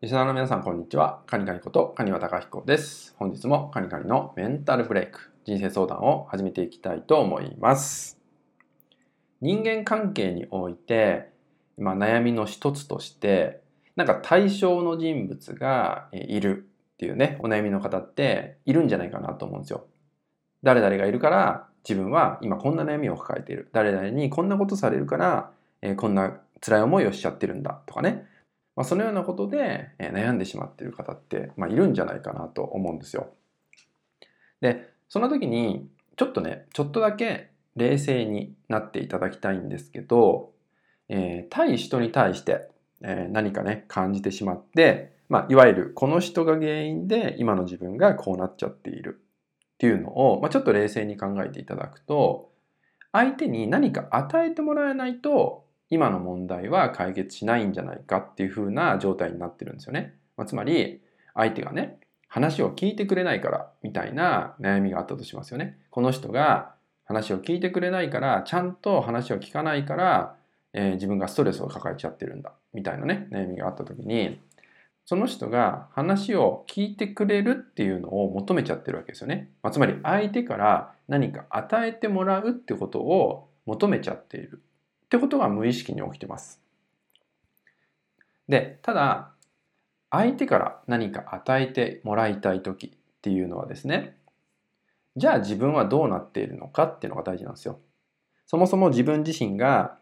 リスナーの皆さん、こんにちは。カニカニこと、カニワタカヒコです。本日もカニカニのメンタルブレイク、人生相談を始めていきたいと思います。人間関係において、まあ、悩みの一つとして、なんか対象の人物がいるっていうね、お悩みの方っているんじゃないかなと思うんですよ。誰々がいるから、自分は今こんな悩みを抱えている。誰々にこんなことされるから、えーこんな辛い思いをしちゃってるんだとかね。まあ、そのようなことで、悩んでしまっている方って、まあ、いるんじゃないかなと思うんですよ。で、その時に、ちょっとね、ちょっとだけ冷静になっていただきたいんですけど、えー対人に対して、えー何かね、感じてしまって、まあ、いわゆるこの人が原因で今の自分がこうなっちゃっているっていうのを、まあ、ちょっと冷静に考えていただくと、相手に何か与えてもらえないと、今の問題は解決しないんじゃないかっていう風な状態になってるんですよね。まあ、つまり、相手がね、話を聞いてくれないからみたいな悩みがあったとしますよね。この人が話を聞いてくれないから、ちゃんと話を聞かないから、えー自分がストレスを抱えちゃってるんだみたいなね、悩みがあった時に、その人が話を聞いてくれるっていうのを求めちゃってるわけですよね。まあ、つまり相手から何か与えてもらうってことを求めちゃっているってことが無意識に起きてます。で、ただ、相手から何か与えてもらいたい時っていうのはですね、じゃあ自分はどうなっているのかっていうのが大事なんですよ。そもそも自分自身が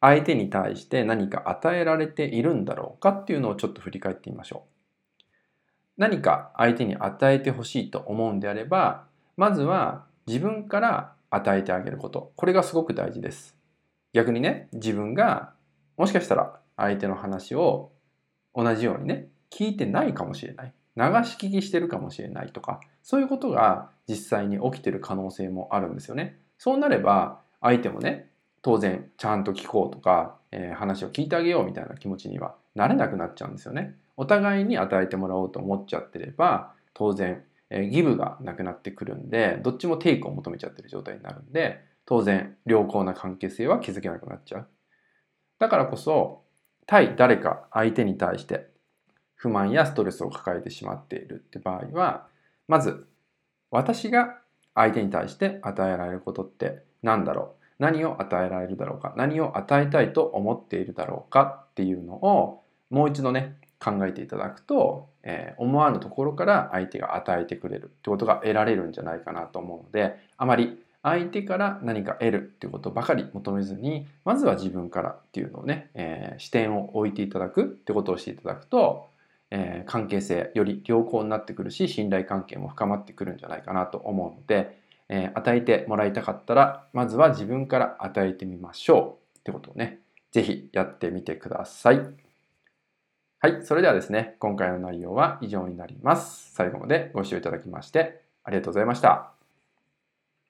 相手に対して何か与えられているんだろうかっていうのをちょっと振り返ってみましょう。何か相手に与えてほしいと思うんであれば、まずは自分から与えてあげること。これがすごく大事です。逆にね、自分がもしかしたら相手の話を同じようにね、聞いてないかもしれない。流し聞きしてるかもしれないとか、そういうことが実際に起きてる可能性もあるんですよね。そうなれば、相手もね、当然ちゃんと聞こうとか、えー話を聞いてあげようみたいな気持ちにはなれなくなっちゃうんですよね。お互いに与えてもらおうと思っちゃってれば、当然、えーギブがなくなってくるんで、どっちもテイクを求めちゃってる状態になるんで、当然良好な関係性は築けなくなっちゃう。だからこそ、対誰か相手に対して不満やストレスを抱えてしまっているって場合は、まず私が相手に対して与えられることって何だろう？何を与えられるだろうか？何を与えたいと思っているだろうかっていうのをもう一度ね考えていただくと、えー思わぬところから相手が与えてくれるってことが得られるんじゃないかなと思うのであまり相手から何か得るっていうことばかり求めずにまずは自分からっていうのをね、えー視点を置いていただくってことをしていただくと、えー関係性より良好になってくるし信頼関係も深まってくるんじゃないかなと思うので、えー与えてもらいたかったらまずは自分から与えてみましょうってことをね是非やってみてください。はい、それではですね、今回の内容は以上になります。最後までご視聴いただきましてありがとうございました。